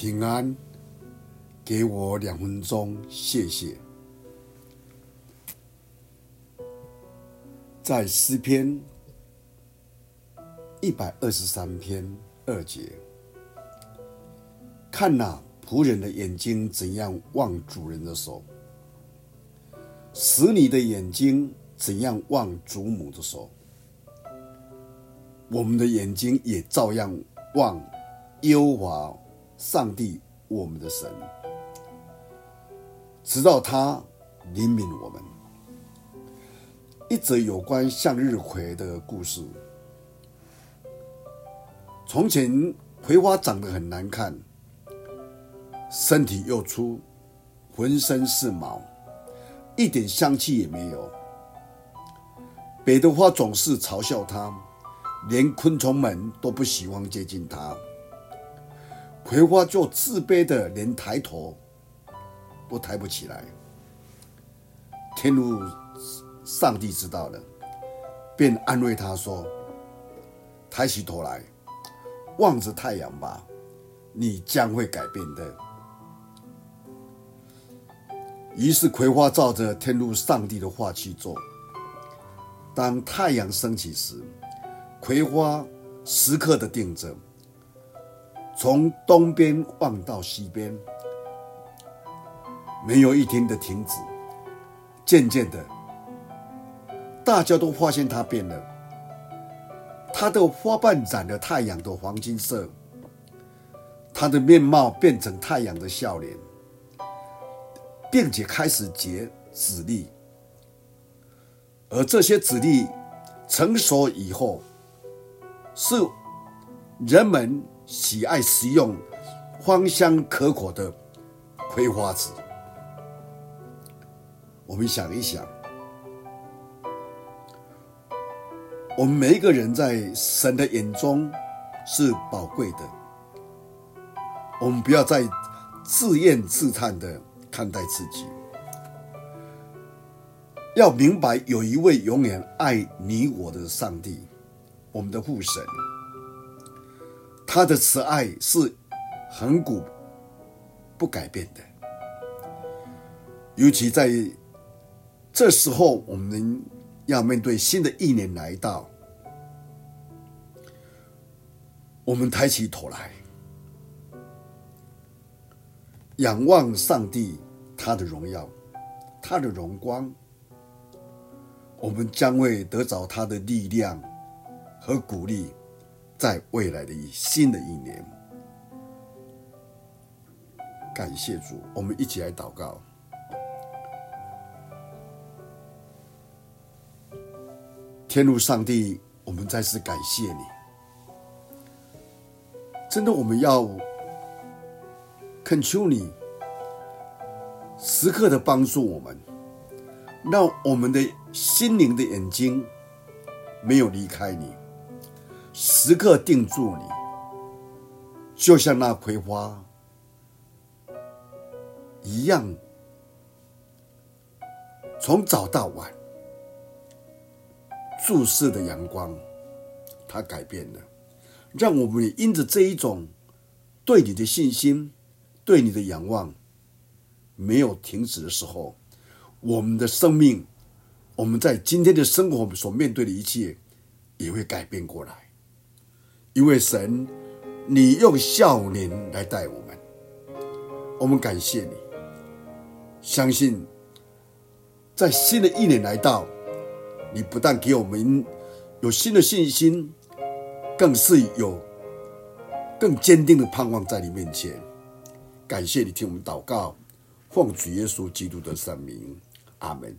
平安，给我两分钟，谢谢。在诗篇一百二十三篇二节，看那，仆人的眼睛怎样望主人的手，使你的眼睛怎样望主母的手，我们的眼睛也照样望优华。上帝，我们的神，直到他怜悯我们。一则有关向日葵的故事。从前，葵花长得很难看，身体又粗，浑身是毛，一点香气也没有。别的花总是嘲笑它，连昆虫们都不喜欢接近它。葵花就自卑的连抬头都抬不起来。天路上帝知道了，便安慰他说：“抬起头来，望着太阳吧，你将会改变的。”于是葵花照着天路上帝的话去做。当太阳升起时，葵花时刻的盯着。从东边望到西边，没有一天的停止。渐渐的，大家都发现它变了。它的花瓣染了太阳的黄金色，它的面貌变成太阳的笑脸，并且开始结籽粒。而这些籽粒成熟以后，是人们。喜爱食用芳香可口的葵花籽。我们想一想，我们每一个人在神的眼中是宝贵的。我们不要再自怨自叹的看待自己，要明白有一位永远爱你我的上帝，我们的父神。他的慈爱是恒古不改变的，尤其在这时候，我们要面对新的一年来到，我们抬起头来，仰望上帝，他的荣耀，他的荣光，我们将会得着他的力量和鼓励。在未来的一新的一年，感谢主，我们一起来祷告。天父上帝，我们再次感谢你。真的，我们要恳求你时刻的帮助我们，让我们的心灵的眼睛没有离开你。时刻定住你，就像那葵花一样，从早到晚注视的阳光，它改变了，让我们因着这一种对你的信心、对你的仰望没有停止的时候，我们的生命，我们在今天的生活，所面对的一切也会改变过来。因为神，你用笑脸来待我们，我们感谢你。相信在新的一年来到，你不但给我们有新的信心，更是有更坚定的盼望在你面前。感谢你听我们祷告，奉主耶稣基督的圣名，阿门。